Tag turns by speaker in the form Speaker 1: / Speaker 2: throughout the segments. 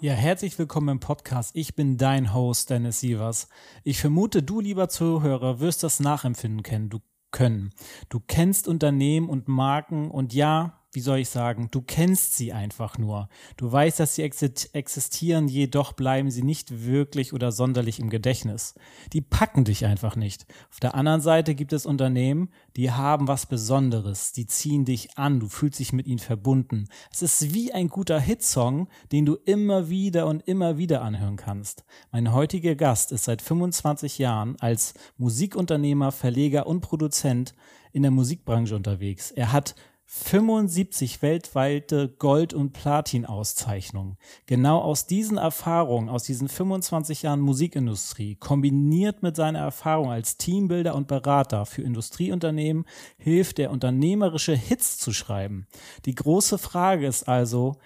Speaker 1: Ja, herzlich willkommen im Podcast. Ich bin dein Host, Dennis Sievers. Ich vermute, du, lieber Zuhörer, wirst das nachempfinden kennen, du können. Du kennst Unternehmen und Marken und ja, wie soll ich sagen, du kennst sie einfach nur. Du weißt, dass sie existieren, jedoch bleiben sie nicht wirklich oder sonderlich im Gedächtnis. Die packen dich einfach nicht. Auf der anderen Seite gibt es Unternehmen, die haben was Besonderes, die ziehen dich an, du fühlst dich mit ihnen verbunden. Es ist wie ein guter Hitsong, den du immer wieder und immer wieder anhören kannst. Mein heutiger Gast ist seit 25 Jahren als Musikunternehmer, Verleger und Produzent in der Musikbranche unterwegs. Er hat 75 weltweite Gold- und Platin-Auszeichnungen. Genau aus diesen Erfahrungen, aus diesen 25 Jahren Musikindustrie, kombiniert mit seiner Erfahrung als Teambuilder und Berater für Industrieunternehmen, hilft er, unternehmerische Hits zu schreiben. Die große Frage ist also,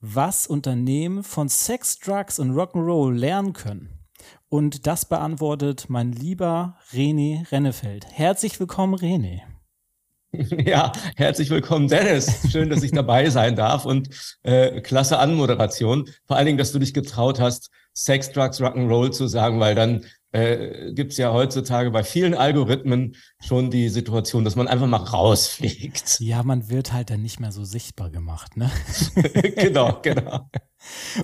Speaker 1: was Unternehmen von Sex, Drugs und Rock'n'Roll lernen können. Und das beantwortet mein lieber René Rennefeld. Herzlich willkommen, René.
Speaker 2: Ja, herzlich willkommen, Dennis. Schön, dass ich dabei sein darf und äh, klasse Anmoderation. Vor allen Dingen, dass du dich getraut hast, Sex, Drugs, Rock'n'Roll zu sagen, weil dann äh, gibt es ja heutzutage bei vielen Algorithmen schon die Situation, dass man einfach mal rausfliegt.
Speaker 1: Ja, man wird halt dann nicht mehr so sichtbar gemacht, ne?
Speaker 2: genau, genau.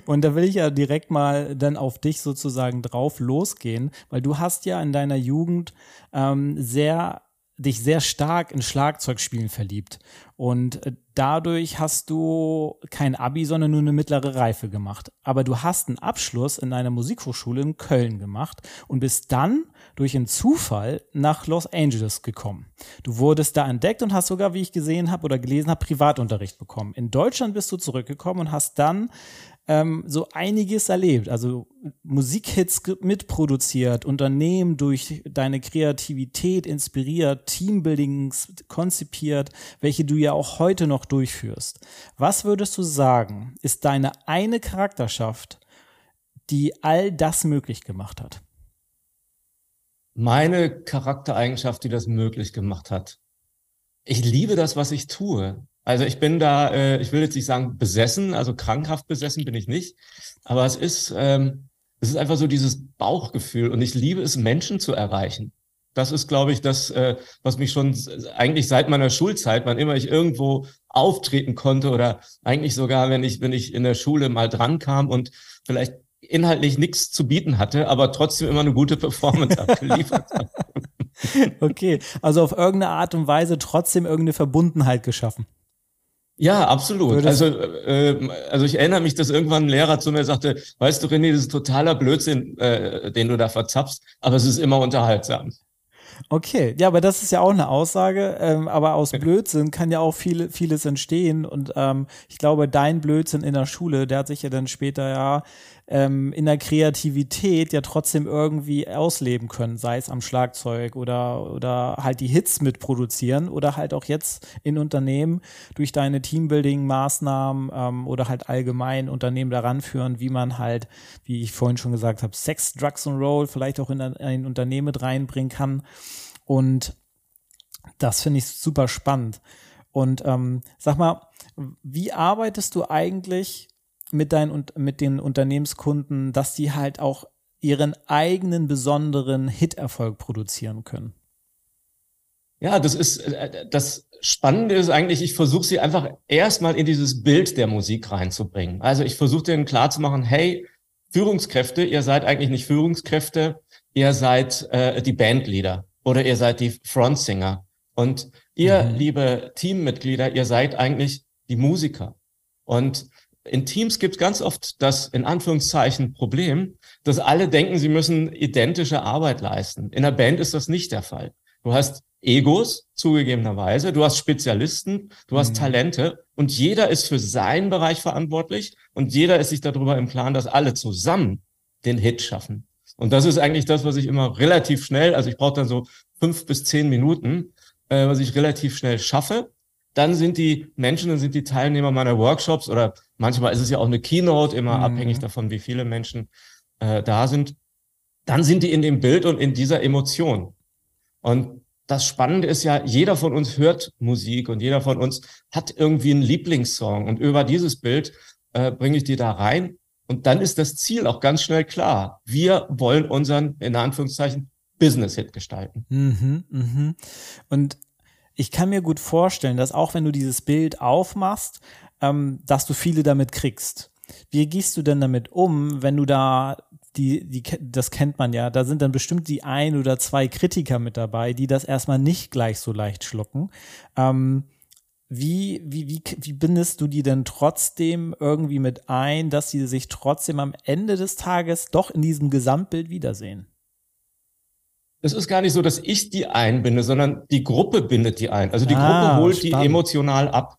Speaker 1: Und da will ich ja direkt mal dann auf dich sozusagen drauf losgehen, weil du hast ja in deiner Jugend ähm, sehr dich sehr stark in Schlagzeugspielen verliebt. Und äh, dadurch hast du kein Abi, sondern nur eine mittlere Reife gemacht. Aber du hast einen Abschluss in einer Musikhochschule in Köln gemacht und bist dann durch einen Zufall nach Los Angeles gekommen. Du wurdest da entdeckt und hast sogar, wie ich gesehen habe oder gelesen habe, Privatunterricht bekommen. In Deutschland bist du zurückgekommen und hast dann ähm, so einiges erlebt. Also Musikhits mitproduziert, Unternehmen durch deine Kreativität inspiriert, Teambuildings konzipiert, welche du ja auch heute noch durchführst. Was würdest du sagen, ist deine eine Charakterschaft, die all das möglich gemacht hat?
Speaker 2: Meine Charaktereigenschaft, die das möglich gemacht hat. Ich liebe das, was ich tue. Also ich bin da, äh, ich will jetzt nicht sagen besessen, also krankhaft besessen bin ich nicht, aber es ist, ähm, es ist einfach so dieses Bauchgefühl und ich liebe es, Menschen zu erreichen. Das ist, glaube ich, das, äh, was mich schon eigentlich seit meiner Schulzeit, wann immer ich irgendwo auftreten konnte oder eigentlich sogar, wenn ich, wenn ich in der Schule mal dran kam und vielleicht inhaltlich nichts zu bieten hatte, aber trotzdem immer eine gute Performance abgeliefert habe.
Speaker 1: Okay, also auf irgendeine Art und Weise trotzdem irgendeine Verbundenheit geschaffen.
Speaker 2: Ja, absolut. Also, äh, also ich erinnere mich, dass irgendwann ein Lehrer zu mir sagte, weißt du, René, das ist totaler Blödsinn, äh, den du da verzapfst, aber es ist immer unterhaltsam.
Speaker 1: Okay, ja, aber das ist ja auch eine Aussage. Ähm, aber aus Blödsinn kann ja auch viele, vieles entstehen. Und ähm, ich glaube, dein Blödsinn in der Schule, der hat sich ja dann später ja ähm, in der Kreativität ja trotzdem irgendwie ausleben können, sei es am Schlagzeug oder, oder halt die Hits mitproduzieren oder halt auch jetzt in Unternehmen durch deine Teambuilding-Maßnahmen ähm, oder halt allgemein Unternehmen daran führen, wie man halt, wie ich vorhin schon gesagt habe, Sex, Drugs und Roll vielleicht auch in ein Unternehmen mit reinbringen kann. Und das finde ich super spannend. Und ähm, sag mal, wie arbeitest du eigentlich mit deinen mit den Unternehmenskunden, dass die halt auch ihren eigenen besonderen Hit-Erfolg produzieren können?
Speaker 2: Ja, das ist äh, das Spannende ist eigentlich, ich versuche sie einfach erstmal in dieses Bild der Musik reinzubringen. Also ich versuche denen klarzumachen, hey, Führungskräfte, ihr seid eigentlich nicht Führungskräfte, ihr seid äh, die Bandleader oder ihr seid die Frontsinger. Und ihr, mhm. liebe Teammitglieder, ihr seid eigentlich die Musiker. Und in Teams gibt es ganz oft das in Anführungszeichen Problem, dass alle denken, sie müssen identische Arbeit leisten. In der Band ist das nicht der Fall. Du hast Egos, zugegebenerweise. Du hast Spezialisten, du hast mhm. Talente und jeder ist für seinen Bereich verantwortlich und jeder ist sich darüber im Plan, dass alle zusammen den Hit schaffen. Und das ist eigentlich das, was ich immer relativ schnell, also ich brauche dann so fünf bis zehn Minuten, äh, was ich relativ schnell schaffe. Dann sind die Menschen, dann sind die Teilnehmer meiner Workshops oder manchmal ist es ja auch eine Keynote, immer mhm. abhängig davon, wie viele Menschen äh, da sind. Dann sind die in dem Bild und in dieser Emotion. Und das Spannende ist ja, jeder von uns hört Musik und jeder von uns hat irgendwie einen Lieblingssong. Und über dieses Bild äh, bringe ich die da rein. Und dann ist das Ziel auch ganz schnell klar. Wir wollen unseren, in Anführungszeichen, Business-Hit gestalten.
Speaker 1: Mhm, mhm. Und ich kann mir gut vorstellen, dass auch wenn du dieses Bild aufmachst, ähm, dass du viele damit kriegst. Wie gehst du denn damit um, wenn du da die, die, das kennt man ja, da sind dann bestimmt die ein oder zwei Kritiker mit dabei, die das erstmal nicht gleich so leicht schlucken. Ähm, wie, wie, wie, wie bindest du die denn trotzdem irgendwie mit ein, dass sie sich trotzdem am Ende des Tages doch in diesem Gesamtbild wiedersehen?
Speaker 2: Es ist gar nicht so, dass ich die einbinde, sondern die Gruppe bindet die ein. Also die ah, Gruppe holt spannend. die emotional ab.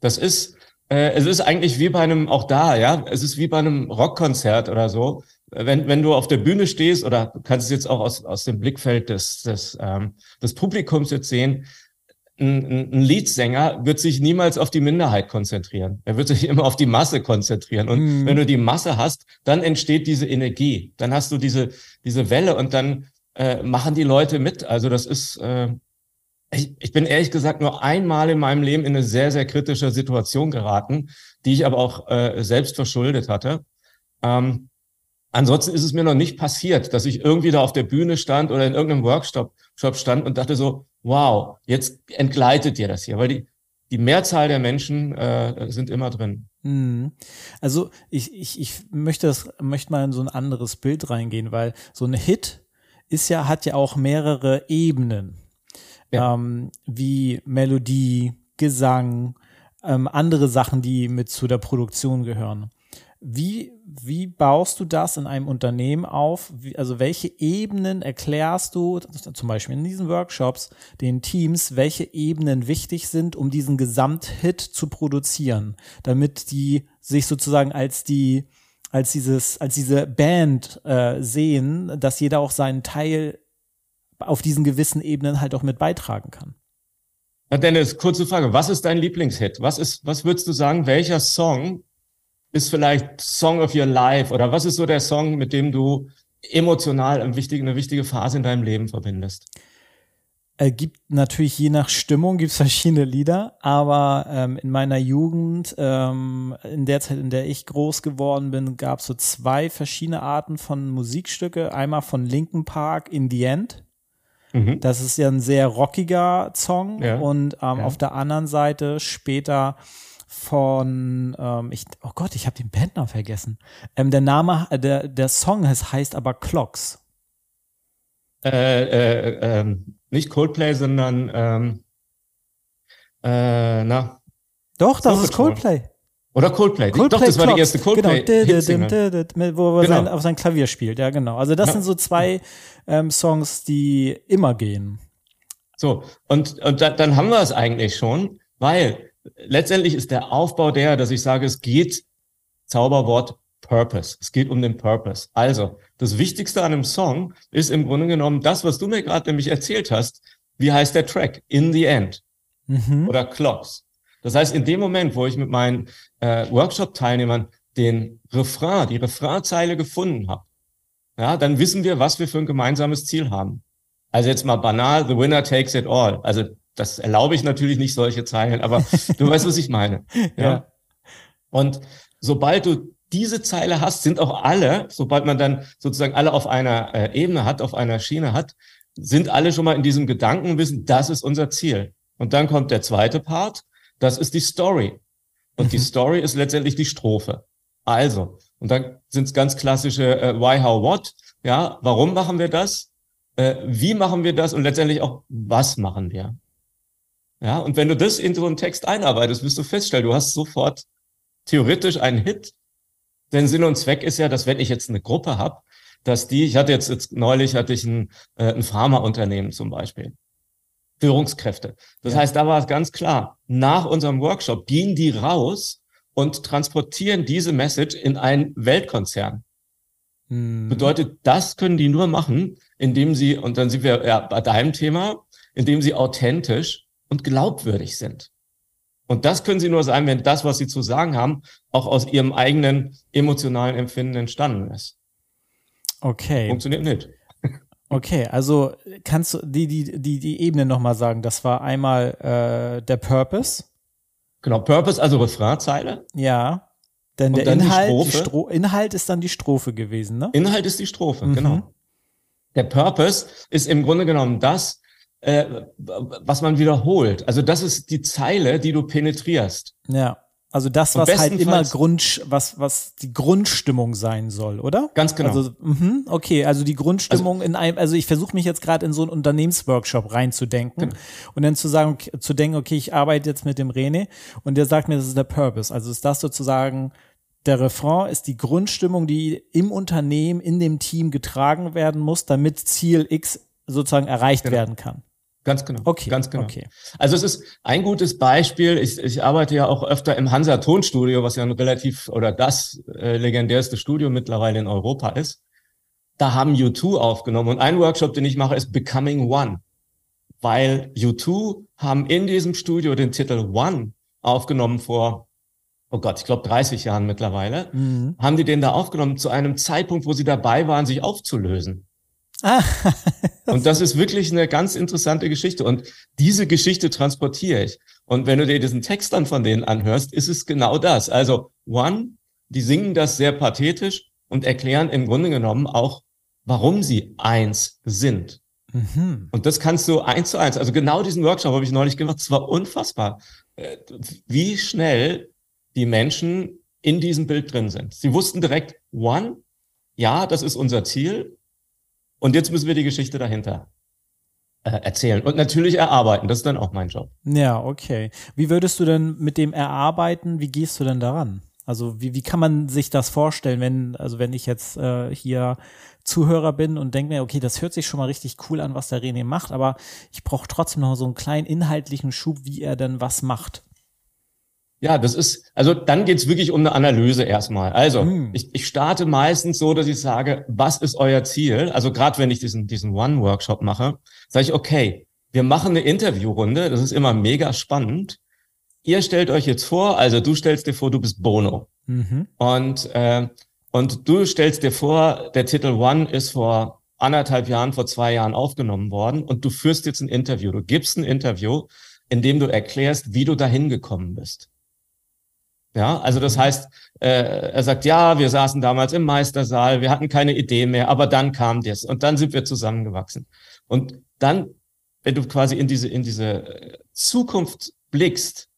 Speaker 2: Das ist, äh, es ist eigentlich wie bei einem, auch da, ja, es ist wie bei einem Rockkonzert oder so. Wenn, wenn du auf der Bühne stehst, oder du kannst es jetzt auch aus, aus dem Blickfeld des, des, ähm, des Publikums jetzt sehen, ein, ein Leadsänger wird sich niemals auf die Minderheit konzentrieren. Er wird sich immer auf die Masse konzentrieren. Und mhm. wenn du die Masse hast, dann entsteht diese Energie. Dann hast du diese, diese Welle und dann äh, machen die Leute mit. Also das ist, äh, ich, ich bin ehrlich gesagt nur einmal in meinem Leben in eine sehr, sehr kritische Situation geraten, die ich aber auch äh, selbst verschuldet hatte. Ähm, ansonsten ist es mir noch nicht passiert, dass ich irgendwie da auf der Bühne stand oder in irgendeinem Workshop Shop stand und dachte so, wow, jetzt entgleitet dir das hier, weil die, die Mehrzahl der Menschen äh, sind immer drin.
Speaker 1: Mhm. Also ich, ich, ich möchte das, möchte mal in so ein anderes Bild reingehen, weil so ein Hit ist ja, hat ja auch mehrere Ebenen ja. ähm, wie Melodie, Gesang, ähm, andere Sachen, die mit zu der Produktion gehören. Wie, wie baust du das in einem Unternehmen auf? Wie, also welche Ebenen erklärst du, zum Beispiel in diesen Workshops, den Teams, welche Ebenen wichtig sind, um diesen Gesamthit zu produzieren, damit die sich sozusagen als die, als dieses, als diese Band äh, sehen, dass jeder auch seinen Teil auf diesen gewissen Ebenen halt auch mit beitragen kann.
Speaker 2: Ja, Dennis, kurze Frage. Was ist dein Lieblingshit? Was ist, was würdest du sagen? Welcher Song ist vielleicht Song of Your Life? Oder was ist so der Song, mit dem du emotional eine wichtige, eine wichtige Phase in deinem Leben verbindest?
Speaker 1: Äh, gibt natürlich je nach Stimmung gibt's verschiedene Lieder, aber ähm, in meiner Jugend, ähm, in der Zeit, in der ich groß geworden bin, gab's so zwei verschiedene Arten von Musikstücke. Einmal von Linkin Park in the End. Mhm. Das ist ja ein sehr rockiger Song. Ja. Und ähm, ja. auf der anderen Seite später von, ähm, ich, oh Gott, ich habe den Bandnamen vergessen. Ähm, der Name, äh, der, der Song heißt, heißt aber Clocks.
Speaker 2: Äh, äh, ähm, nicht Coldplay, sondern ähm, äh, na.
Speaker 1: Doch, das ist Coldplay.
Speaker 2: Oder Coldplay.
Speaker 1: Coldplay
Speaker 2: Doch, das war die erste Coldplay.
Speaker 1: Genau. Wo er genau. sein, auf sein Klavier spielt. Ja, genau. Also das ja. sind so zwei ähm, Songs, die immer gehen.
Speaker 2: So, und, und da, dann haben wir es eigentlich schon, weil letztendlich ist der Aufbau der, dass ich sage, es geht, Zauberwort Purpose. Es geht um den Purpose. Also, das Wichtigste an einem Song ist im Grunde genommen das, was du mir gerade nämlich erzählt hast. Wie heißt der Track? In the End. Mhm. Oder Clocks. Das heißt, in dem Moment, wo ich mit meinen äh, Workshop-Teilnehmern den Refrain, die Refrainzeile gefunden habe, ja, dann wissen wir, was wir für ein gemeinsames Ziel haben. Also jetzt mal banal, the winner takes it all. Also das erlaube ich natürlich nicht solche Zeilen, aber du weißt, was ich meine. Ja. ja. Und sobald du diese Zeile hast, sind auch alle, sobald man dann sozusagen alle auf einer äh, Ebene hat, auf einer Schiene hat, sind alle schon mal in diesem Gedanken wissen, das ist unser Ziel. Und dann kommt der zweite Part, das ist die Story. Und die mhm. Story ist letztendlich die Strophe. Also, und dann sind es ganz klassische äh, Why, How, What. Ja, warum machen wir das? Äh, wie machen wir das? Und letztendlich auch, was machen wir? Ja, und wenn du das in so einen Text einarbeitest, wirst du feststellen, du hast sofort theoretisch einen Hit. Denn Sinn und Zweck ist ja, dass wenn ich jetzt eine Gruppe habe, dass die, ich hatte jetzt, jetzt neulich hatte ich ein, äh, ein Pharmaunternehmen zum Beispiel. Führungskräfte. Das ja. heißt, da war es ganz klar, nach unserem Workshop gehen die raus und transportieren diese Message in einen Weltkonzern. Mhm. Bedeutet, das können die nur machen, indem sie, und dann sind wir ja bei deinem Thema, indem sie authentisch und glaubwürdig sind. Und das können sie nur sein, wenn das, was sie zu sagen haben, auch aus ihrem eigenen emotionalen Empfinden entstanden ist.
Speaker 1: Okay.
Speaker 2: Funktioniert nicht.
Speaker 1: Okay, also kannst du die, die, die, die Ebene nochmal sagen? Das war einmal äh, der Purpose.
Speaker 2: Genau, Purpose, also Refrainzeile.
Speaker 1: Ja. Denn der Inhalt, die Stro Inhalt ist dann die Strophe gewesen, ne?
Speaker 2: Inhalt ist die Strophe, mhm. genau. Der Purpose ist im Grunde genommen das, äh, was man wiederholt. Also das ist die Zeile, die du penetrierst.
Speaker 1: Ja. Also das, was halt immer Grund, was, was die Grundstimmung sein soll, oder?
Speaker 2: Ganz genau.
Speaker 1: Also, mh, okay, also die Grundstimmung also, in einem, also ich versuche mich jetzt gerade in so einen Unternehmensworkshop reinzudenken genau. und dann zu sagen, zu denken, okay, ich arbeite jetzt mit dem René und der sagt mir, das ist der Purpose. Also ist das sozusagen der Refrain ist die Grundstimmung, die im Unternehmen, in dem Team getragen werden muss, damit Ziel X sozusagen erreicht genau. werden kann.
Speaker 2: Ganz genau.
Speaker 1: Okay.
Speaker 2: Ganz genau.
Speaker 1: Okay.
Speaker 2: Also es ist ein gutes Beispiel. Ich, ich arbeite ja auch öfter im Hansa Tonstudio, was ja ein relativ oder das äh, legendärste Studio mittlerweile in Europa ist. Da haben U2 aufgenommen und ein Workshop, den ich mache, ist Becoming One, weil U2 haben in diesem Studio den Titel One aufgenommen vor oh Gott, ich glaube 30 Jahren mittlerweile, mhm. haben die den da aufgenommen zu einem Zeitpunkt, wo sie dabei waren, sich aufzulösen. Ah. und das ist wirklich eine ganz interessante Geschichte. Und diese Geschichte transportiere ich. Und wenn du dir diesen Text dann von denen anhörst, ist es genau das. Also One, die singen das sehr pathetisch und erklären im Grunde genommen auch, warum sie eins sind. Mhm. Und das kannst du eins zu eins. Also genau diesen Workshop habe ich neulich gemacht. Es war unfassbar, äh, wie schnell die Menschen in diesem Bild drin sind. Sie wussten direkt, One, ja, das ist unser Ziel. Und jetzt müssen wir die Geschichte dahinter äh, erzählen und natürlich erarbeiten. Das ist dann auch mein Job.
Speaker 1: Ja, okay. Wie würdest du denn mit dem Erarbeiten, wie gehst du denn daran? Also wie, wie kann man sich das vorstellen, wenn, also wenn ich jetzt äh, hier Zuhörer bin und denke mir, okay, das hört sich schon mal richtig cool an, was der René macht, aber ich brauche trotzdem noch so einen kleinen inhaltlichen Schub, wie er denn was macht.
Speaker 2: Ja, das ist, also dann geht's wirklich um eine Analyse erstmal. Also hm. ich, ich starte meistens so, dass ich sage, was ist euer Ziel? Also gerade wenn ich diesen, diesen One-Workshop mache, sage ich, okay, wir machen eine Interviewrunde, das ist immer mega spannend. Ihr stellt euch jetzt vor, also du stellst dir vor, du bist Bono. Mhm. Und, äh, und du stellst dir vor, der Titel One ist vor anderthalb Jahren, vor zwei Jahren aufgenommen worden und du führst jetzt ein Interview. Du gibst ein Interview, in dem du erklärst, wie du dahin gekommen bist. Ja, also das mhm. heißt, äh, er sagt, ja, wir saßen damals im Meistersaal, wir hatten keine Idee mehr, aber dann kam das und dann sind wir zusammengewachsen. Und dann, wenn du quasi in diese, in diese äh, Zukunft blickst,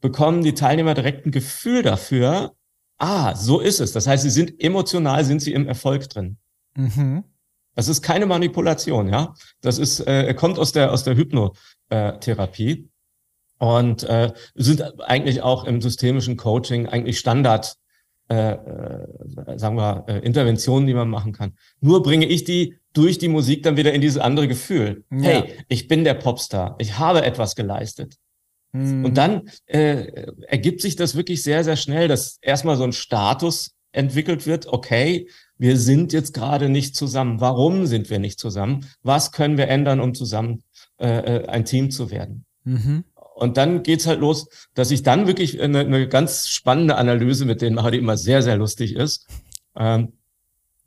Speaker 2: bekommen die Teilnehmer direkt ein Gefühl dafür, ah, so ist es. Das heißt, sie sind emotional, sind sie im Erfolg drin. Mhm. Das ist keine Manipulation, ja. Das ist, äh, kommt aus der, aus der Hypnotherapie und äh, sind eigentlich auch im systemischen Coaching eigentlich Standard, äh, äh, sagen wir, äh, Interventionen, die man machen kann. Nur bringe ich die durch die Musik dann wieder in dieses andere Gefühl. Ja. Hey, ich bin der Popstar, ich habe etwas geleistet. Mhm. Und dann äh, ergibt sich das wirklich sehr, sehr schnell, dass erstmal so ein Status entwickelt wird, okay, wir sind jetzt gerade nicht zusammen. Warum sind wir nicht zusammen? Was können wir ändern, um zusammen äh, äh ein Team zu werden? Mhm. Und dann geht's halt los, dass ich dann wirklich eine, eine ganz spannende Analyse mit denen mache, die immer sehr, sehr lustig ist. Ähm,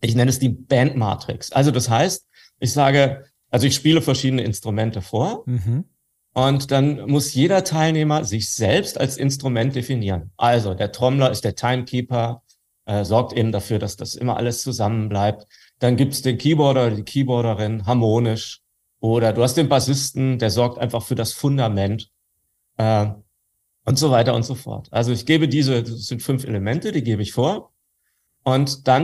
Speaker 2: ich nenne es die Bandmatrix. Also das heißt, ich sage, also ich spiele verschiedene Instrumente vor mhm. und dann muss jeder Teilnehmer sich selbst als Instrument definieren. Also der Trommler ist der Timekeeper, äh, sorgt eben dafür, dass das immer alles zusammen bleibt. Dann gibt's den Keyboarder oder die Keyboarderin harmonisch. Oder du hast den Bassisten, der sorgt einfach für das Fundament äh, und so weiter und so fort. Also ich gebe diese, das sind fünf Elemente, die gebe ich vor. Und dann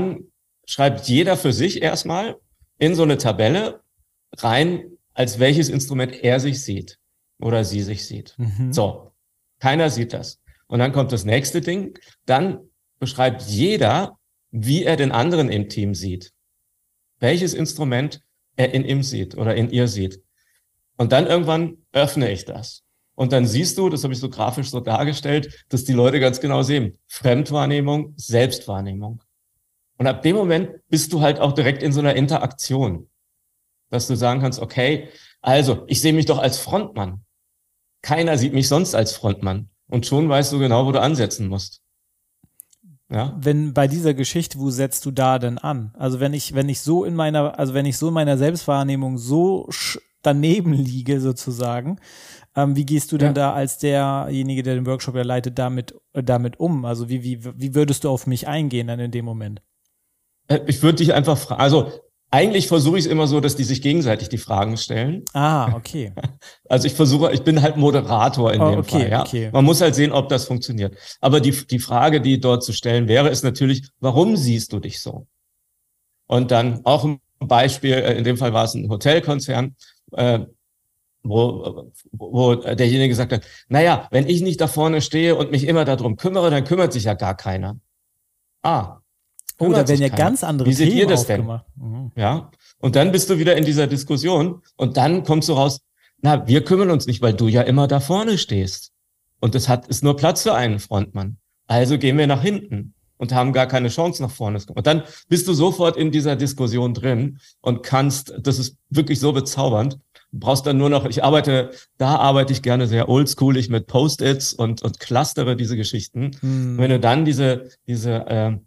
Speaker 2: schreibt jeder für sich erstmal in so eine Tabelle rein, als welches Instrument er sich sieht oder sie sich sieht. Mhm. So, keiner sieht das. Und dann kommt das nächste Ding. Dann beschreibt jeder, wie er den anderen im Team sieht. welches Instrument er in ihm sieht oder in ihr sieht. Und dann irgendwann öffne ich das. Und dann siehst du, das habe ich so grafisch so dargestellt, dass die Leute ganz genau sehen, Fremdwahrnehmung, Selbstwahrnehmung. Und ab dem Moment bist du halt auch direkt in so einer Interaktion, dass du sagen kannst, okay, also ich sehe mich doch als Frontmann. Keiner sieht mich sonst als Frontmann. Und schon weißt du genau, wo du ansetzen musst.
Speaker 1: Ja. Wenn bei dieser Geschichte, wo setzt du da denn an? Also wenn ich, wenn ich so in meiner, also wenn ich so in meiner Selbstwahrnehmung so daneben liege sozusagen, ähm, wie gehst du denn ja. da als derjenige, der den Workshop ja leitet, damit, äh, damit um? Also wie, wie, wie würdest du auf mich eingehen dann in dem Moment?
Speaker 2: Äh, ich würde dich einfach fragen, also eigentlich versuche ich es immer so, dass die sich gegenseitig die Fragen stellen.
Speaker 1: Ah, okay.
Speaker 2: Also ich versuche, ich bin halt Moderator in oh, dem okay, Fall. Ja? Okay. Man muss halt sehen, ob das funktioniert. Aber die, die Frage, die dort zu stellen wäre, ist natürlich, warum siehst du dich so? Und dann auch ein Beispiel, äh, in dem Fall war es ein Hotelkonzern, äh, wo, wo derjenige gesagt hat, naja, wenn ich nicht da vorne stehe und mich immer darum kümmere, dann kümmert sich ja gar keiner. Ah,
Speaker 1: Oh, da werden ja keiner. ganz andere
Speaker 2: Wie seht Themen ihr das denn? Mhm. Ja. Und dann bist du wieder in dieser Diskussion und dann kommst du raus, na, wir kümmern uns nicht, weil du ja immer da vorne stehst. Und es hat, ist nur Platz für einen Frontmann. Also gehen wir nach hinten und haben gar keine Chance nach vorne. Und dann bist du sofort in dieser Diskussion drin und kannst, das ist wirklich so bezaubernd. Du brauchst dann nur noch, ich arbeite, da arbeite ich gerne sehr oldschoolig mit Post-its und, und clustere diese Geschichten. Mhm. Wenn du dann diese, diese, äh,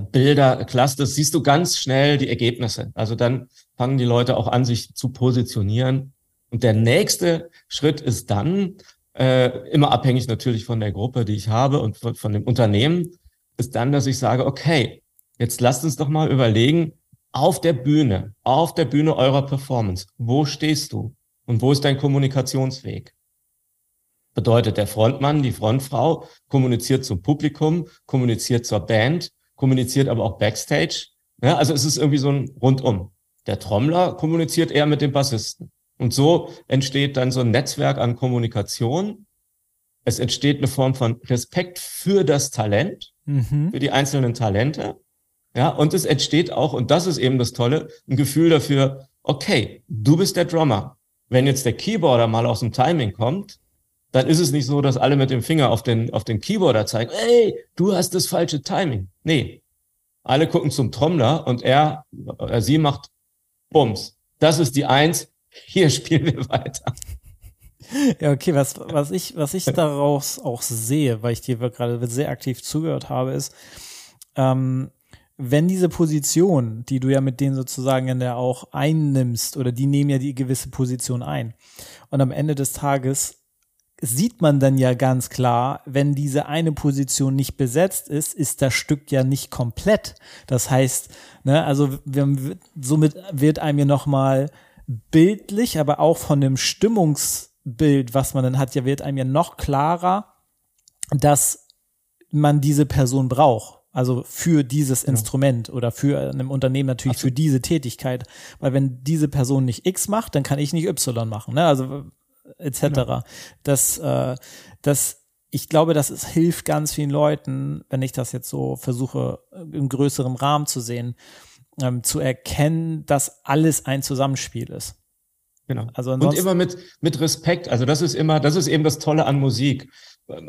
Speaker 2: Bilder clusterst, siehst du ganz schnell die Ergebnisse. Also dann fangen die Leute auch an, sich zu positionieren. Und der nächste Schritt ist dann, äh, immer abhängig natürlich von der Gruppe, die ich habe und von, von dem Unternehmen, ist dann, dass ich sage, okay, jetzt lasst uns doch mal überlegen, auf der Bühne, auf der Bühne eurer Performance, wo stehst du und wo ist dein Kommunikationsweg? Bedeutet, der Frontmann, die Frontfrau kommuniziert zum Publikum, kommuniziert zur Band, kommuniziert aber auch Backstage. Ja, also es ist irgendwie so ein Rundum. Der Trommler kommuniziert eher mit dem Bassisten. Und so entsteht dann so ein Netzwerk an Kommunikation. Es entsteht eine Form von Respekt für das Talent, mhm. für die einzelnen Talente. Ja, und es entsteht auch, und das ist eben das Tolle, ein Gefühl dafür, okay, du bist der Drummer. Wenn jetzt der Keyboarder mal aus dem Timing kommt, dann ist es nicht so, dass alle mit dem Finger auf den, auf den Keyboarder zeigen, ey, du hast das falsche Timing. Nee. Alle gucken zum Trommler und er, er sie macht Bums. Das ist die Eins. Hier spielen wir weiter.
Speaker 1: Ja, okay, was, was ich, was ich daraus auch sehe, weil ich dir gerade sehr aktiv zugehört habe, ist, ähm, wenn diese Position, die du ja mit denen sozusagen in der auch einnimmst, oder die nehmen ja die gewisse Position ein. Und am Ende des Tages sieht man dann ja ganz klar, wenn diese eine Position nicht besetzt ist, ist das Stück ja nicht komplett. Das heißt, ne, also wir, somit wird einem ja nochmal bildlich, aber auch von dem Stimmungsbild, was man dann hat, ja wird einem ja noch klarer, dass man diese Person braucht. Also für dieses Instrument oder für einem Unternehmen natürlich Absolut. für diese Tätigkeit. Weil wenn diese Person nicht X macht, dann kann ich nicht Y machen. Ne? Also etc. Genau. Das, äh, das, ich glaube, das ist, hilft ganz vielen Leuten, wenn ich das jetzt so versuche, im größeren Rahmen zu sehen, ähm, zu erkennen, dass alles ein Zusammenspiel ist.
Speaker 2: Genau. Also und immer mit, mit Respekt. Also das ist immer, das ist eben das Tolle an Musik.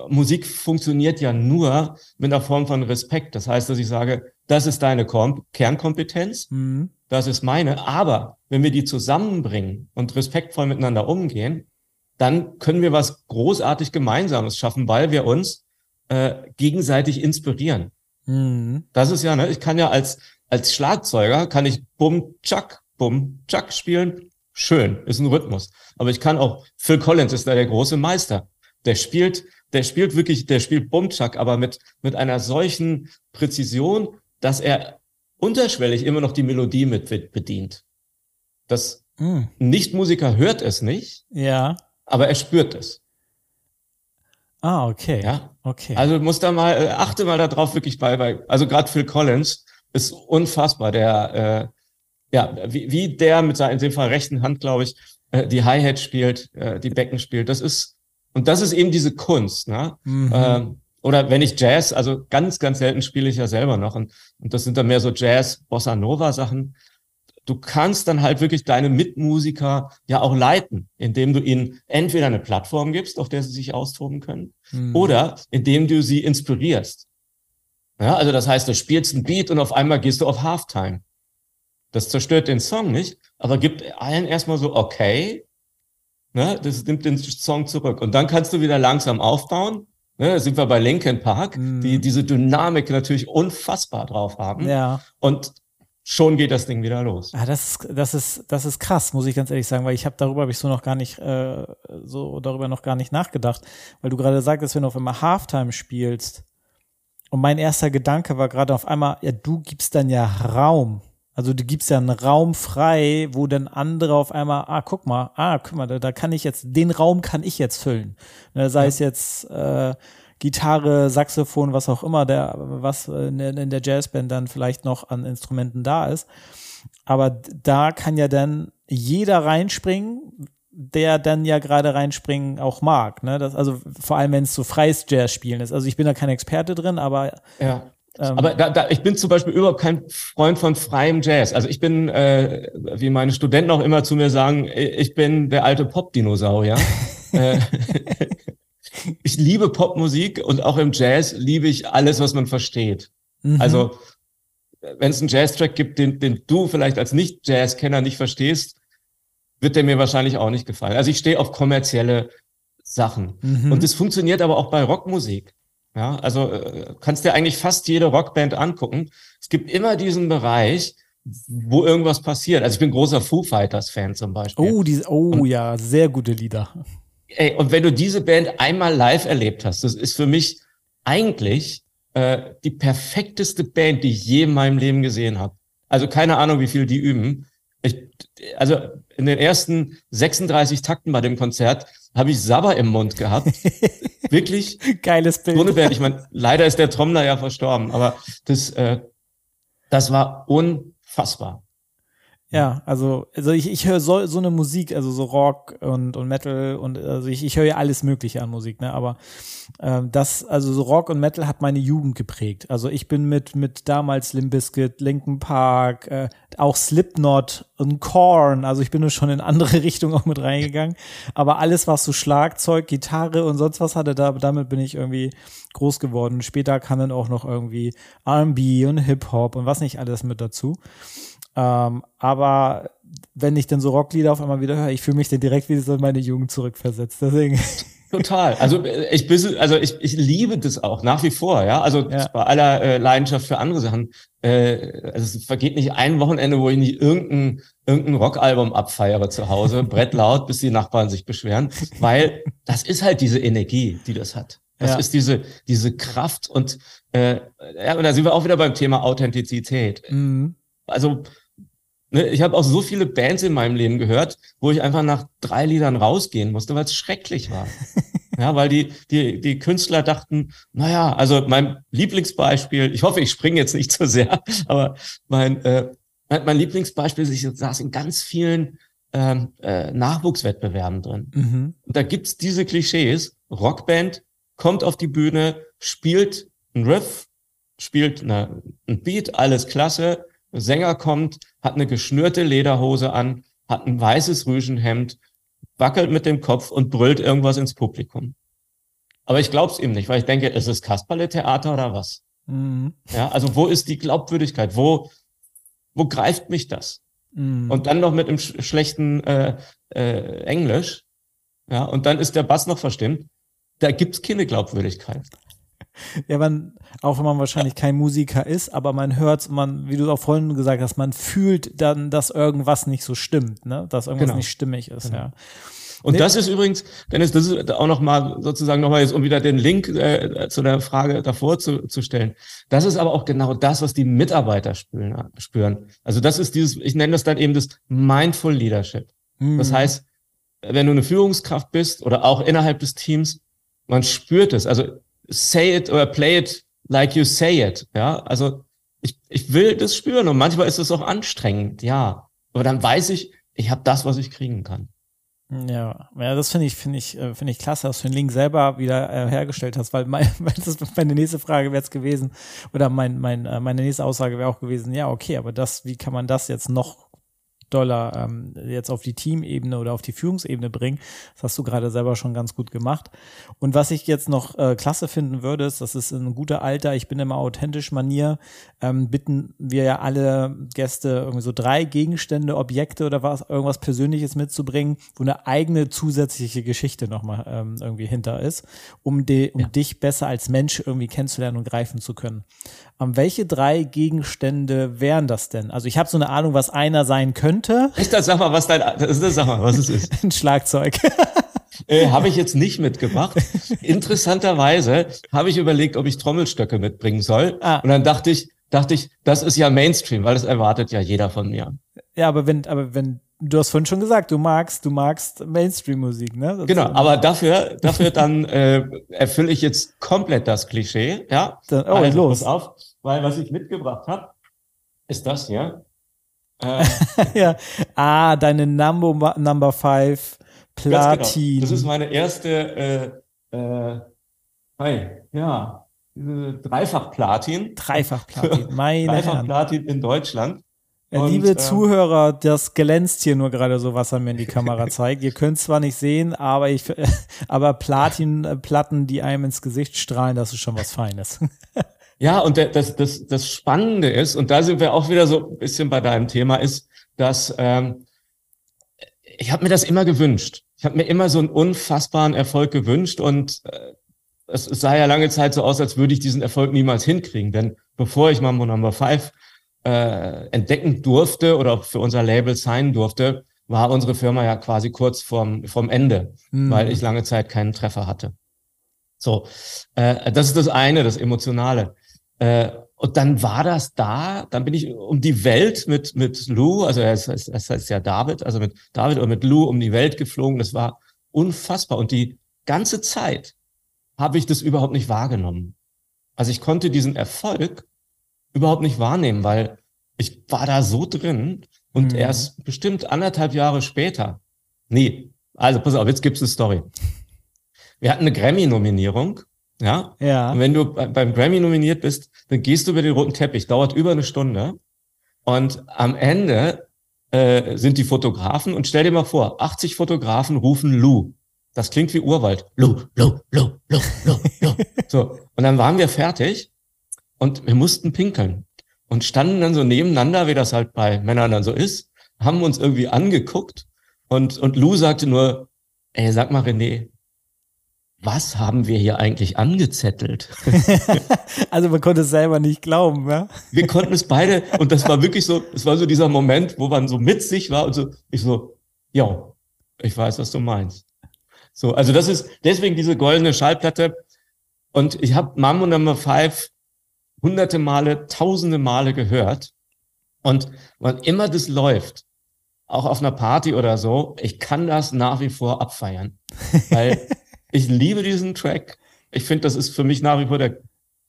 Speaker 2: Musik funktioniert ja nur mit einer Form von Respekt. Das heißt, dass ich sage, das ist deine Kom Kernkompetenz, mhm. das ist meine. Aber wenn wir die zusammenbringen und respektvoll miteinander umgehen, dann können wir was großartig Gemeinsames schaffen, weil wir uns äh, gegenseitig inspirieren. Mhm. Das ist ja, ne, ich kann ja als, als Schlagzeuger, kann ich Bum, Chuck, Bum, Chuck spielen. Schön, ist ein Rhythmus. Aber ich kann auch, Phil Collins ist da der große Meister. Der spielt, der spielt wirklich, der spielt Bumchuck, aber mit, mit einer solchen Präzision, dass er unterschwellig immer noch die Melodie mit bedient. Das mm. Nichtmusiker hört es nicht.
Speaker 1: Ja
Speaker 2: aber er spürt es.
Speaker 1: Ah, okay.
Speaker 2: Ja,
Speaker 1: okay.
Speaker 2: Also muss da mal, äh, achte mal darauf wirklich bei, bei also gerade Phil Collins ist unfassbar, der, äh, ja, wie, wie der mit seiner, in dem Fall rechten Hand, glaube ich, äh, die Hi-Hat spielt, äh, die Becken spielt, das ist, und das ist eben diese Kunst, ne? Mhm. Ähm, oder wenn ich Jazz, also ganz, ganz selten spiele ich ja selber noch, und, und das sind dann mehr so Jazz, Bossa Nova Sachen, du kannst dann halt wirklich deine Mitmusiker ja auch leiten, indem du ihnen entweder eine Plattform gibst, auf der sie sich austoben können, mhm. oder indem du sie inspirierst. Ja, also das heißt, du spielst ein Beat und auf einmal gehst du auf Halftime. Das zerstört den Song nicht, aber gibt allen erstmal so, okay, ne, das nimmt den Song zurück. Und dann kannst du wieder langsam aufbauen. Ne, da sind wir bei Linkin Park, mm. die diese Dynamik natürlich unfassbar drauf haben.
Speaker 1: Ja.
Speaker 2: Und schon geht das Ding wieder los.
Speaker 1: Ja, das ist, das ist, das ist krass, muss ich ganz ehrlich sagen, weil ich habe darüber habe ich so noch gar nicht, äh, so darüber noch gar nicht nachgedacht, weil du gerade sagtest, wenn du auf einmal Halftime spielst. Und mein erster Gedanke war gerade auf einmal, ja, du gibst dann ja Raum also du gibst ja einen Raum frei, wo dann andere auf einmal, ah, guck mal, ah, guck mal, da, da kann ich jetzt, den Raum kann ich jetzt füllen. Ne, sei ja. es jetzt äh, Gitarre, Saxophon, was auch immer, der, was in, in der Jazzband dann vielleicht noch an Instrumenten da ist. Aber da kann ja dann jeder reinspringen, der dann ja gerade reinspringen auch mag. Ne? Das, also vor allem, wenn es so freies Jazz-Spielen ist. Also ich bin da kein Experte drin, aber
Speaker 2: ja. Ähm, Aber da, da, ich bin zum Beispiel überhaupt kein Freund von freiem Jazz. Also ich bin, äh, wie meine Studenten auch immer zu mir sagen, ich bin der alte Pop-Dinosaurier. Äh, ich liebe Popmusik und auch im Jazz liebe ich alles, was man versteht. Mhm. Also wenn es einen Jazz-Track gibt, den, den du vielleicht als Nicht-Jazz-Kenner nicht verstehst, wird der mir wahrscheinlich auch nicht gefallen. Also ich stehe auf kommerzielle Sachen. Mhm. Und das funktioniert aber auch bei Rockmusik. Ja, also äh, kannst dir eigentlich fast jede Rockband angucken. Es gibt immer diesen Bereich, wo irgendwas passiert. Also ich bin großer Foo Fighters Fan zum Beispiel.
Speaker 1: Oh, diese, oh und, ja, sehr gute Lieder.
Speaker 2: Ey, und wenn du diese Band einmal live erlebt hast, das ist für mich eigentlich äh, die perfekteste Band, die ich je in meinem Leben gesehen habe. Also keine Ahnung, wie viel die üben. Ich, also in den ersten 36 Takten bei dem Konzert habe ich Sabber im Mund gehabt. Wirklich.
Speaker 1: Geiles Bild.
Speaker 2: So eine Band. Ich meine, leider ist der Trommler ja verstorben, aber das, äh, das war unfassbar.
Speaker 1: Ja, also, also ich, ich höre so, so eine Musik, also so Rock und, und Metal und also ich, ich höre ja alles Mögliche an Musik, ne? Aber ähm, das, also so Rock und Metal hat meine Jugend geprägt. Also ich bin mit, mit damals Limp Bizkit, Linkin Park, äh, auch Slipknot und Korn, also ich bin nur schon in andere Richtungen auch mit reingegangen. Aber alles, was so Schlagzeug, Gitarre und sonst was hatte, da, damit bin ich irgendwie groß geworden. Später kam dann auch noch irgendwie R&B und Hip-Hop und was nicht alles mit dazu. Ähm, aber wenn ich dann so Rocklieder auf einmal wieder höre, ich fühle mich dann direkt wieder so in meine Jugend zurückversetzt. Deswegen.
Speaker 2: Total. Also äh, ich bin, also ich, ich liebe das auch nach wie vor, ja. Also ja. bei aller äh, Leidenschaft für andere Sachen. Äh, also es vergeht nicht ein Wochenende, wo ich nicht irgendein, irgendein Rockalbum abfeiere zu Hause, Brett laut, bis die Nachbarn sich beschweren. Weil das ist halt diese Energie, die das hat. Das ja. ist diese, diese Kraft und äh, ja, und da sind wir auch wieder beim Thema Authentizität. Mhm. Also Ne, ich habe auch so viele Bands in meinem Leben gehört, wo ich einfach nach drei Liedern rausgehen musste, weil es schrecklich war. ja, weil die, die, die Künstler dachten, naja, also mein Lieblingsbeispiel, ich hoffe, ich springe jetzt nicht zu sehr, aber mein, äh, mein Lieblingsbeispiel ist, ich saß in ganz vielen ähm, äh, Nachwuchswettbewerben drin. Mhm. Und da gibt's diese Klischees, Rockband kommt auf die Bühne, spielt ein Riff, spielt eine, ein Beat, alles klasse, Sänger kommt, hat eine geschnürte Lederhose an, hat ein weißes Rüschenhemd, wackelt mit dem Kopf und brüllt irgendwas ins Publikum. Aber ich glaub's ihm nicht, weil ich denke, ist es Kasperle-Theater oder was? Mhm. Ja, also wo ist die Glaubwürdigkeit? Wo, wo greift mich das? Mhm. Und dann noch mit einem sch schlechten äh, äh, Englisch. Ja, und dann ist der Bass noch verstimmt. Da gibt's keine Glaubwürdigkeit.
Speaker 1: Ja, man, auch wenn man wahrscheinlich kein Musiker ist, aber man hört, man, wie du auch vorhin gesagt hast, man fühlt dann, dass irgendwas nicht so stimmt, ne? Dass irgendwas genau. nicht stimmig ist, genau. ja.
Speaker 2: Und nee. das ist übrigens, Dennis, das ist auch nochmal sozusagen nochmal jetzt, um wieder den Link äh, zu der Frage davor zu, zu stellen. Das ist aber auch genau das, was die Mitarbeiter spüren. spüren. Also das ist dieses, ich nenne das dann eben das Mindful Leadership. Mhm. Das heißt, wenn du eine Führungskraft bist oder auch innerhalb des Teams, man spürt es. Also say it or play it like you say it. Ja, also ich, ich will das spüren und manchmal ist es auch anstrengend, ja. Aber dann weiß ich, ich habe das, was ich kriegen kann.
Speaker 1: Ja, ja, das finde ich, finde ich, äh, finde ich klasse, dass du den Link selber wieder äh, hergestellt hast, weil mein, das meine nächste Frage wäre es gewesen, oder mein, mein, äh, meine nächste Aussage wäre auch gewesen, ja, okay, aber das, wie kann man das jetzt noch doller ähm, jetzt auf die Teamebene oder auf die Führungsebene bringen. Das hast du gerade selber schon ganz gut gemacht. Und was ich jetzt noch äh, klasse finden würde, ist, das ist ein guter Alter, ich bin immer authentisch Manier, ähm, bitten wir ja alle Gäste irgendwie so drei Gegenstände, Objekte oder was, irgendwas Persönliches mitzubringen, wo eine eigene zusätzliche Geschichte nochmal ähm, irgendwie hinter ist, um, de, um ja. dich besser als Mensch irgendwie kennenzulernen und greifen zu können. Ähm, welche drei Gegenstände wären das denn? Also ich habe so eine Ahnung, was einer sein könnte.
Speaker 2: Echt, sag mal, was dein, das ist, sag mal, was es ist.
Speaker 1: Ein Schlagzeug.
Speaker 2: Äh, habe ich jetzt nicht mitgebracht. Interessanterweise habe ich überlegt, ob ich Trommelstöcke mitbringen soll. Ah. Und dann dachte ich, dachte ich, das ist ja Mainstream, weil das erwartet ja jeder von mir.
Speaker 1: Ja, aber wenn, aber wenn, du hast vorhin schon gesagt, du magst, du magst Mainstream-Musik, ne?
Speaker 2: Das genau, aber dafür, dafür dann äh, erfülle ich jetzt komplett das Klischee, ja. Dann, oh, also, los. Pass auf, weil was ich mitgebracht habe, ist das hier.
Speaker 1: Äh, ja. Ah, deine Number, Number Five Platin.
Speaker 2: Genau. Das ist meine erste, äh, äh, hi, ja, Dreifach Platin.
Speaker 1: Dreifach Platin, meine
Speaker 2: Dreifach Platin in Deutschland.
Speaker 1: Und, Liebe äh, Zuhörer, das glänzt hier nur gerade so, was er mir in die Kamera zeigt. Ihr könnt zwar nicht sehen, aber ich, aber Platinplatten, die einem ins Gesicht strahlen, das ist schon was Feines.
Speaker 2: Ja, und das, das, das Spannende ist, und da sind wir auch wieder so ein bisschen bei deinem Thema, ist, dass ähm, ich habe mir das immer gewünscht. Ich habe mir immer so einen unfassbaren Erfolg gewünscht und äh, es, sah ja lange Zeit so aus, als würde ich diesen Erfolg niemals hinkriegen. Denn bevor ich Mambo Number Five äh, entdecken durfte oder für unser Label sein durfte, war unsere Firma ja quasi kurz vorm, vorm Ende, mhm. weil ich lange Zeit keinen Treffer hatte. So, äh, das ist das eine, das Emotionale. Äh, und dann war das da, dann bin ich um die Welt mit, mit Lou, also es heißt, es heißt ja David, also mit David oder mit Lou um die Welt geflogen. Das war unfassbar. Und die ganze Zeit habe ich das überhaupt nicht wahrgenommen. Also ich konnte diesen Erfolg überhaupt nicht wahrnehmen, weil ich war da so drin und mhm. erst bestimmt anderthalb Jahre später. Nee, also pass auf, jetzt gibt's eine Story. Wir hatten eine Grammy-Nominierung, ja? Ja. Und wenn du beim Grammy nominiert bist, dann gehst du über den roten Teppich, dauert über eine Stunde. Und am Ende äh, sind die Fotografen und stell dir mal vor, 80 Fotografen rufen Lou. Das klingt wie Urwald. Lu, lu, lu, lu, lu, lu. So. Und dann waren wir fertig und wir mussten pinkeln und standen dann so nebeneinander, wie das halt bei Männern dann so ist, haben uns irgendwie angeguckt und, und Lou sagte nur, ey, sag mal René, was haben wir hier eigentlich angezettelt?
Speaker 1: also man konnte es selber nicht glauben, ja?
Speaker 2: Wir konnten es beide und das war wirklich so, es war so dieser Moment, wo man so mit sich war und so, ich so, ja, ich weiß, was du meinst. So, also das ist deswegen diese goldene Schallplatte. Und ich habe Mambo Number Five hunderte Male, tausende Male gehört. Und wann immer das läuft, auch auf einer Party oder so, ich kann das nach wie vor abfeiern. Weil ich liebe diesen Track. Ich finde, das ist für mich nach wie vor der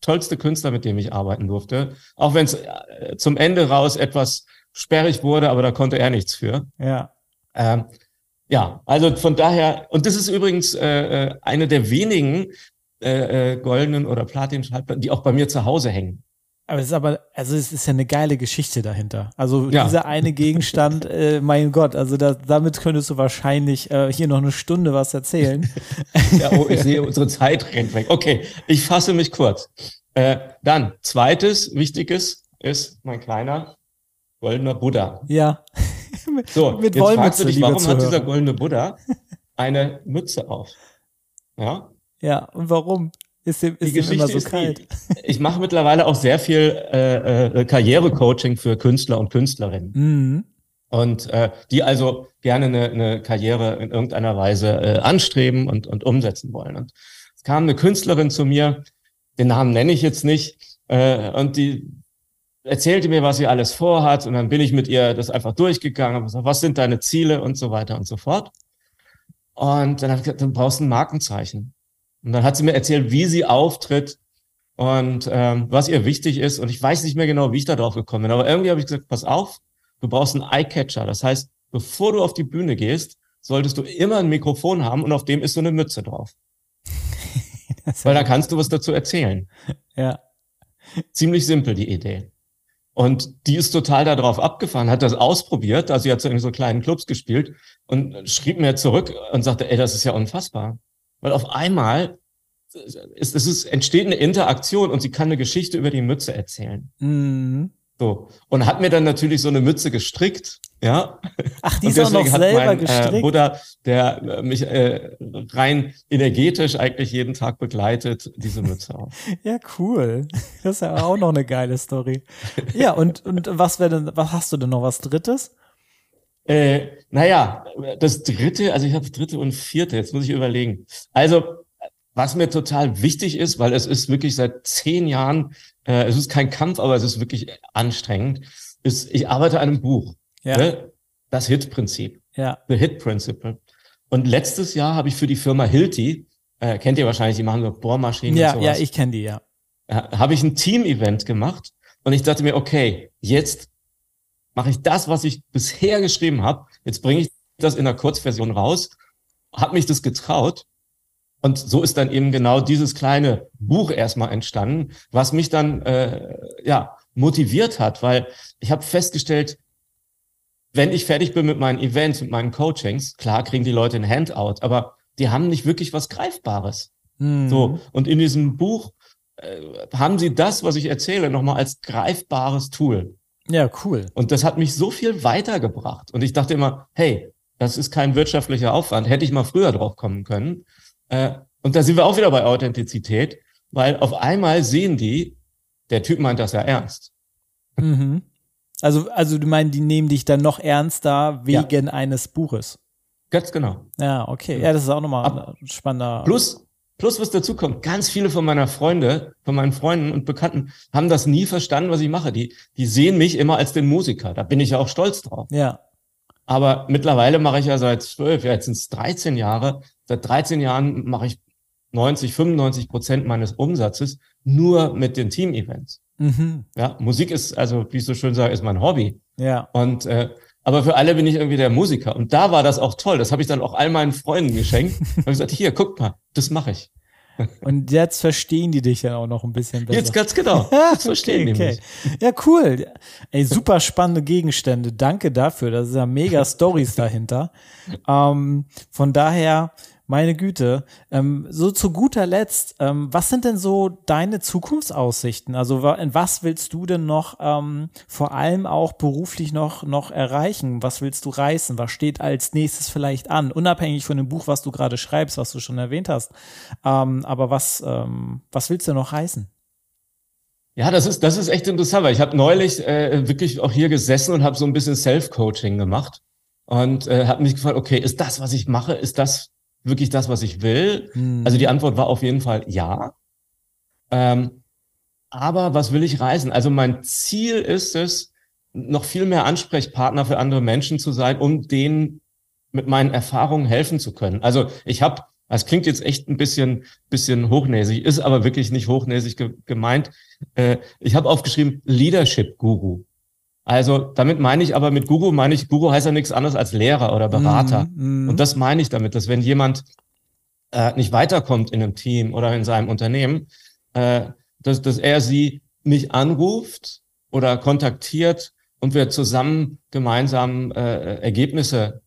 Speaker 2: tollste Künstler, mit dem ich arbeiten durfte. Auch wenn es äh, zum Ende raus etwas sperrig wurde, aber da konnte er nichts für.
Speaker 1: Ja.
Speaker 2: Ähm, ja, also von daher, und das ist übrigens äh, äh, eine der wenigen äh, äh, goldenen oder Platin-Schallplatten, die auch bei mir zu Hause hängen.
Speaker 1: Aber es ist aber, also es ist ja eine geile Geschichte dahinter. Also ja. dieser eine Gegenstand, äh, mein Gott, also da, damit könntest du wahrscheinlich äh, hier noch eine Stunde was erzählen.
Speaker 2: ja, oh, ich sehe, unsere Zeit rennt weg. Okay, ich fasse mich kurz. Äh, dann, zweites Wichtiges ist mein kleiner goldener Buddha.
Speaker 1: Ja.
Speaker 2: So, mit jetzt fragst du dich, warum hat dieser goldene Buddha eine Mütze auf? Ja?
Speaker 1: Ja, und warum? Ist dem, ist dem immer so kalt? Die,
Speaker 2: ich mache mittlerweile auch sehr viel äh, äh, Karrierecoaching für Künstler und Künstlerinnen. Mhm. Und äh, die also gerne eine, eine Karriere in irgendeiner Weise äh, anstreben und, und umsetzen wollen. Und es kam eine Künstlerin zu mir, den Namen nenne ich jetzt nicht, äh, und die erzählte mir, was sie alles vorhat und dann bin ich mit ihr das einfach durchgegangen und gesagt, was sind deine Ziele und so weiter und so fort. Und dann habe ich gesagt, du brauchst ein Markenzeichen. Und dann hat sie mir erzählt, wie sie auftritt und ähm, was ihr wichtig ist. Und ich weiß nicht mehr genau, wie ich da drauf gekommen bin. Aber irgendwie habe ich gesagt, pass auf, du brauchst einen Eyecatcher. Das heißt, bevor du auf die Bühne gehst, solltest du immer ein Mikrofon haben und auf dem ist so eine Mütze drauf. Weil da kannst du was dazu erzählen.
Speaker 1: Ja.
Speaker 2: Ziemlich simpel, die Idee. Und die ist total darauf abgefahren, hat das ausprobiert, also sie hat so in so kleinen Clubs gespielt und schrieb mir zurück und sagte, ey, das ist ja unfassbar. Weil auf einmal ist, es ist, entsteht eine Interaktion und sie kann eine Geschichte über die Mütze erzählen. Mhm. So. Und hat mir dann natürlich so eine Mütze gestrickt, ja.
Speaker 1: Ach, die ist auch noch selber mein, äh, gestrickt.
Speaker 2: Äh, Buddha, der äh, mich äh, rein energetisch eigentlich jeden Tag begleitet, diese Mütze auf.
Speaker 1: ja, cool. Das ist ja auch noch eine geile Story. Ja, und, und was wäre denn, was hast du denn noch was Drittes?
Speaker 2: Äh, naja, das dritte, also ich habe dritte und vierte, jetzt muss ich überlegen. Also, was mir total wichtig ist, weil es ist wirklich seit zehn Jahren äh, es ist kein Kampf, aber es ist wirklich anstrengend, ist, ich arbeite an einem Buch. Ja. Ne? Das Hit-Prinzip.
Speaker 1: Ja.
Speaker 2: The Hit Principle. Und letztes Jahr habe ich für die Firma Hilti, äh, kennt ihr wahrscheinlich, die machen so Bohrmaschinen
Speaker 1: ja,
Speaker 2: und
Speaker 1: sowas. Ja, ich kenne die, ja.
Speaker 2: Äh, habe ich ein Team-Event gemacht und ich dachte mir, okay, jetzt mache ich das, was ich bisher geschrieben habe. Jetzt bringe ich das in der Kurzversion raus. Habe mich das getraut und so ist dann eben genau dieses kleine Buch erstmal entstanden, was mich dann äh, ja motiviert hat, weil ich habe festgestellt, wenn ich fertig bin mit meinen Events, mit meinen Coachings, klar kriegen die Leute ein Handout, aber die haben nicht wirklich was Greifbares. Mhm. So und in diesem Buch äh, haben sie das, was ich erzähle, nochmal als greifbares Tool.
Speaker 1: Ja, cool.
Speaker 2: Und das hat mich so viel weitergebracht. Und ich dachte immer, hey, das ist kein wirtschaftlicher Aufwand. Hätte ich mal früher drauf kommen können. Äh, und da sind wir auch wieder bei Authentizität, weil auf einmal sehen die, der Typ meint das ja ernst.
Speaker 1: Mhm. Also, also du meinst, die nehmen dich dann noch ernster wegen ja. eines Buches.
Speaker 2: Ganz genau.
Speaker 1: Ja, okay. Ja, das ist auch nochmal Ab, ein spannender.
Speaker 2: Plus, plus was dazu kommt, ganz viele von meiner Freunde, von meinen Freunden und Bekannten haben das nie verstanden, was ich mache. Die, die sehen mich immer als den Musiker. Da bin ich ja auch stolz drauf.
Speaker 1: Ja.
Speaker 2: Aber mittlerweile mache ich ja seit zwölf, ja, jetzt sind es 13 Jahre. Seit 13 Jahren mache ich 90, 95 Prozent meines Umsatzes nur mit den Team-Events. Mhm. Ja, Musik ist, also wie ich so schön sage, ist mein Hobby.
Speaker 1: Ja.
Speaker 2: Und äh, aber für alle bin ich irgendwie der Musiker. Und da war das auch toll. Das habe ich dann auch all meinen Freunden geschenkt. habe gesagt, hier, guck mal, das mache ich.
Speaker 1: Und jetzt verstehen die dich ja auch noch ein bisschen besser.
Speaker 2: Jetzt ganz genau. Jetzt verstehen okay,
Speaker 1: die mich. Ja, cool. Ey, super spannende Gegenstände. Danke dafür. Das ist ja mega Stories dahinter. Ähm, von daher, meine Güte. Ähm, so zu guter Letzt, ähm, was sind denn so deine Zukunftsaussichten? Also in was willst du denn noch ähm, vor allem auch beruflich noch, noch erreichen? Was willst du reißen? Was steht als nächstes vielleicht an? Unabhängig von dem Buch, was du gerade schreibst, was du schon erwähnt hast. Ähm, aber was, ähm, was willst du noch reißen?
Speaker 2: Ja, das ist, das ist echt interessant, weil ich habe neulich äh, wirklich auch hier gesessen und habe so ein bisschen Self-Coaching gemacht und äh, habe mich gefragt, okay, ist das, was ich mache, ist das wirklich das, was ich will? Mhm. Also die Antwort war auf jeden Fall ja. Ähm, aber was will ich reisen? Also mein Ziel ist es, noch viel mehr Ansprechpartner für andere Menschen zu sein, um denen mit meinen Erfahrungen helfen zu können. Also ich habe, das klingt jetzt echt ein bisschen, bisschen hochnäsig, ist aber wirklich nicht hochnäsig ge gemeint. Äh, ich habe aufgeschrieben Leadership Guru. Also damit meine ich aber mit Guru meine ich, Guru heißt ja nichts anderes als Lehrer oder Berater. Mm, mm. Und das meine ich damit, dass wenn jemand äh, nicht weiterkommt in einem Team oder in seinem Unternehmen, äh, dass, dass er sie mich anruft oder kontaktiert und wir zusammen gemeinsam äh, Ergebnisse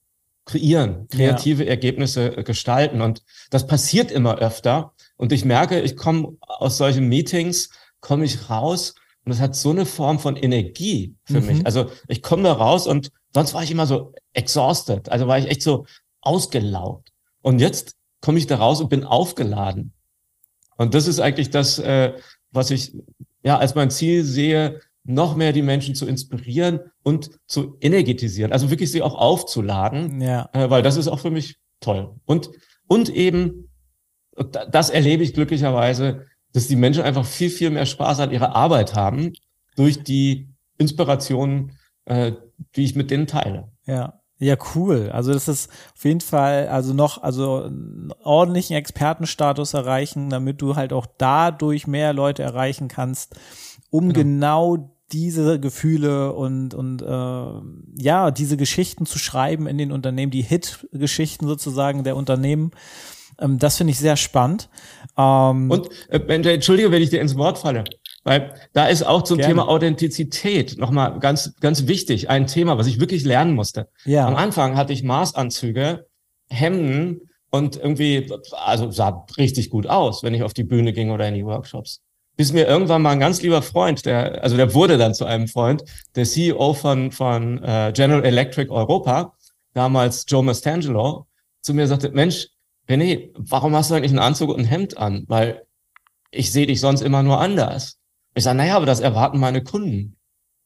Speaker 2: kreieren, kreative ja. Ergebnisse gestalten. Und das passiert immer öfter. Und ich merke, ich komme aus solchen Meetings, komme ich raus und das hat so eine Form von Energie für mhm. mich. Also ich komme da raus und sonst war ich immer so exhausted. Also war ich echt so ausgelaugt. Und jetzt komme ich da raus und bin aufgeladen. Und das ist eigentlich das, äh, was ich ja als mein Ziel sehe, noch mehr die Menschen zu inspirieren und zu energetisieren. Also wirklich sie auch aufzuladen.
Speaker 1: Ja.
Speaker 2: Äh, weil das ist auch für mich toll. Und, und eben, das erlebe ich glücklicherweise, dass die Menschen einfach viel, viel mehr Spaß an ihrer Arbeit haben durch die Inspiration, äh, die ich mit denen teile.
Speaker 1: Ja. Ja, cool. Also das ist auf jeden Fall, also noch, also einen ordentlichen Expertenstatus erreichen, damit du halt auch dadurch mehr Leute erreichen kannst, um genau, genau diese Gefühle und und äh, ja diese Geschichten zu schreiben in den Unternehmen, die Hit-Geschichten sozusagen der Unternehmen ähm, das finde ich sehr spannend.
Speaker 2: Ähm, und äh, entschuldige, wenn ich dir ins Wort falle. Weil da ist auch zum Gerne. Thema Authentizität nochmal ganz, ganz wichtig, ein Thema, was ich wirklich lernen musste. Ja. Am Anfang hatte ich Maßanzüge, Hemden und irgendwie, also sah richtig gut aus, wenn ich auf die Bühne ging oder in die Workshops. Bis mir irgendwann mal ein ganz lieber Freund, der, also der wurde dann zu einem Freund, der CEO von, von äh, General Electric Europa, damals Joe Mastangelo, zu mir sagte, Mensch, René, warum hast du eigentlich einen Anzug und ein Hemd an? Weil ich sehe dich sonst immer nur anders. Ich sage, naja, aber das erwarten meine Kunden.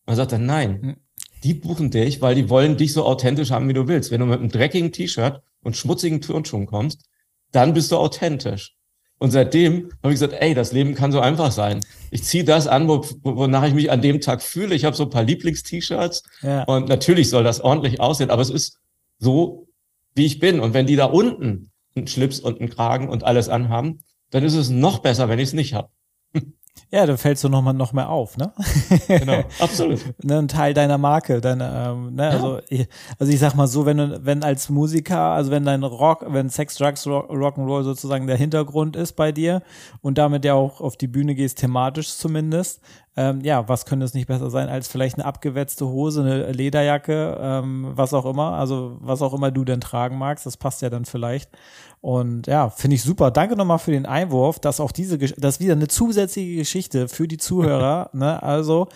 Speaker 2: Und er sagt dann, nein, hm. die buchen dich, weil die wollen dich so authentisch haben, wie du willst. Wenn du mit einem dreckigen T-Shirt und schmutzigen Turnschuhen kommst, dann bist du authentisch. Und seitdem habe ich gesagt, ey, das Leben kann so einfach sein. Ich ziehe das an, wo, wonach ich mich an dem Tag fühle. Ich habe so ein paar Lieblingst-T-Shirts ja. und natürlich soll das ordentlich aussehen, aber es ist so, wie ich bin. Und wenn die da unten einen Schlips und einen Kragen und alles anhaben, dann ist es noch besser, wenn ich es nicht habe.
Speaker 1: Ja, dann fällst du noch mal noch mehr auf, ne?
Speaker 2: Genau, absolut.
Speaker 1: ne, ein Teil deiner Marke, deine, ähm, ne, ja. also, ich, also ich sag mal so, wenn du, wenn als Musiker, also wenn dein Rock, wenn Sex, Drugs, Rock, Rock'n'Roll sozusagen der Hintergrund ist bei dir und damit ja auch auf die Bühne gehst, thematisch zumindest, ähm, ja, was könnte es nicht besser sein als vielleicht eine abgewetzte Hose, eine Lederjacke, ähm, was auch immer, also was auch immer du denn tragen magst, das passt ja dann vielleicht. Und ja, finde ich super. Danke nochmal für den Einwurf, dass auch diese, das wieder eine zusätzliche Geschichte für die Zuhörer. ne? Also,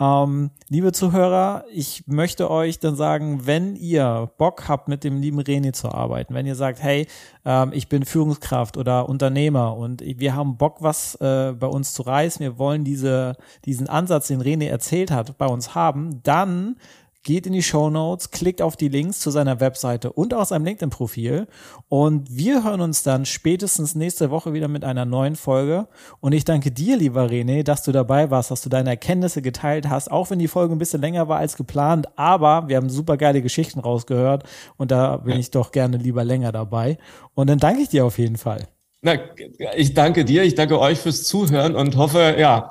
Speaker 1: ähm, liebe Zuhörer, ich möchte euch dann sagen, wenn ihr Bock habt, mit dem lieben René zu arbeiten, wenn ihr sagt, hey, ähm, ich bin Führungskraft oder Unternehmer und wir haben Bock, was äh, bei uns zu reißen, wir wollen diese, diesen Ansatz, den René erzählt hat, bei uns haben, dann geht in die Show Notes, klickt auf die Links zu seiner Webseite und auch seinem LinkedIn-Profil. Und wir hören uns dann spätestens nächste Woche wieder mit einer neuen Folge. Und ich danke dir, lieber René, dass du dabei warst, dass du deine Erkenntnisse geteilt hast, auch wenn die Folge ein bisschen länger war als geplant. Aber wir haben super geile Geschichten rausgehört und da bin ich doch gerne lieber länger dabei. Und dann danke ich dir auf jeden Fall.
Speaker 2: Na, ich danke dir, ich danke euch fürs Zuhören und hoffe, ja,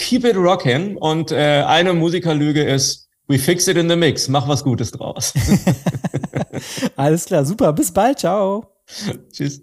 Speaker 2: keep it rocking. Und äh, eine Musikerlüge ist, We fix it in the mix. Mach was Gutes draus.
Speaker 1: Alles klar, super. Bis bald. Ciao.
Speaker 2: Tschüss.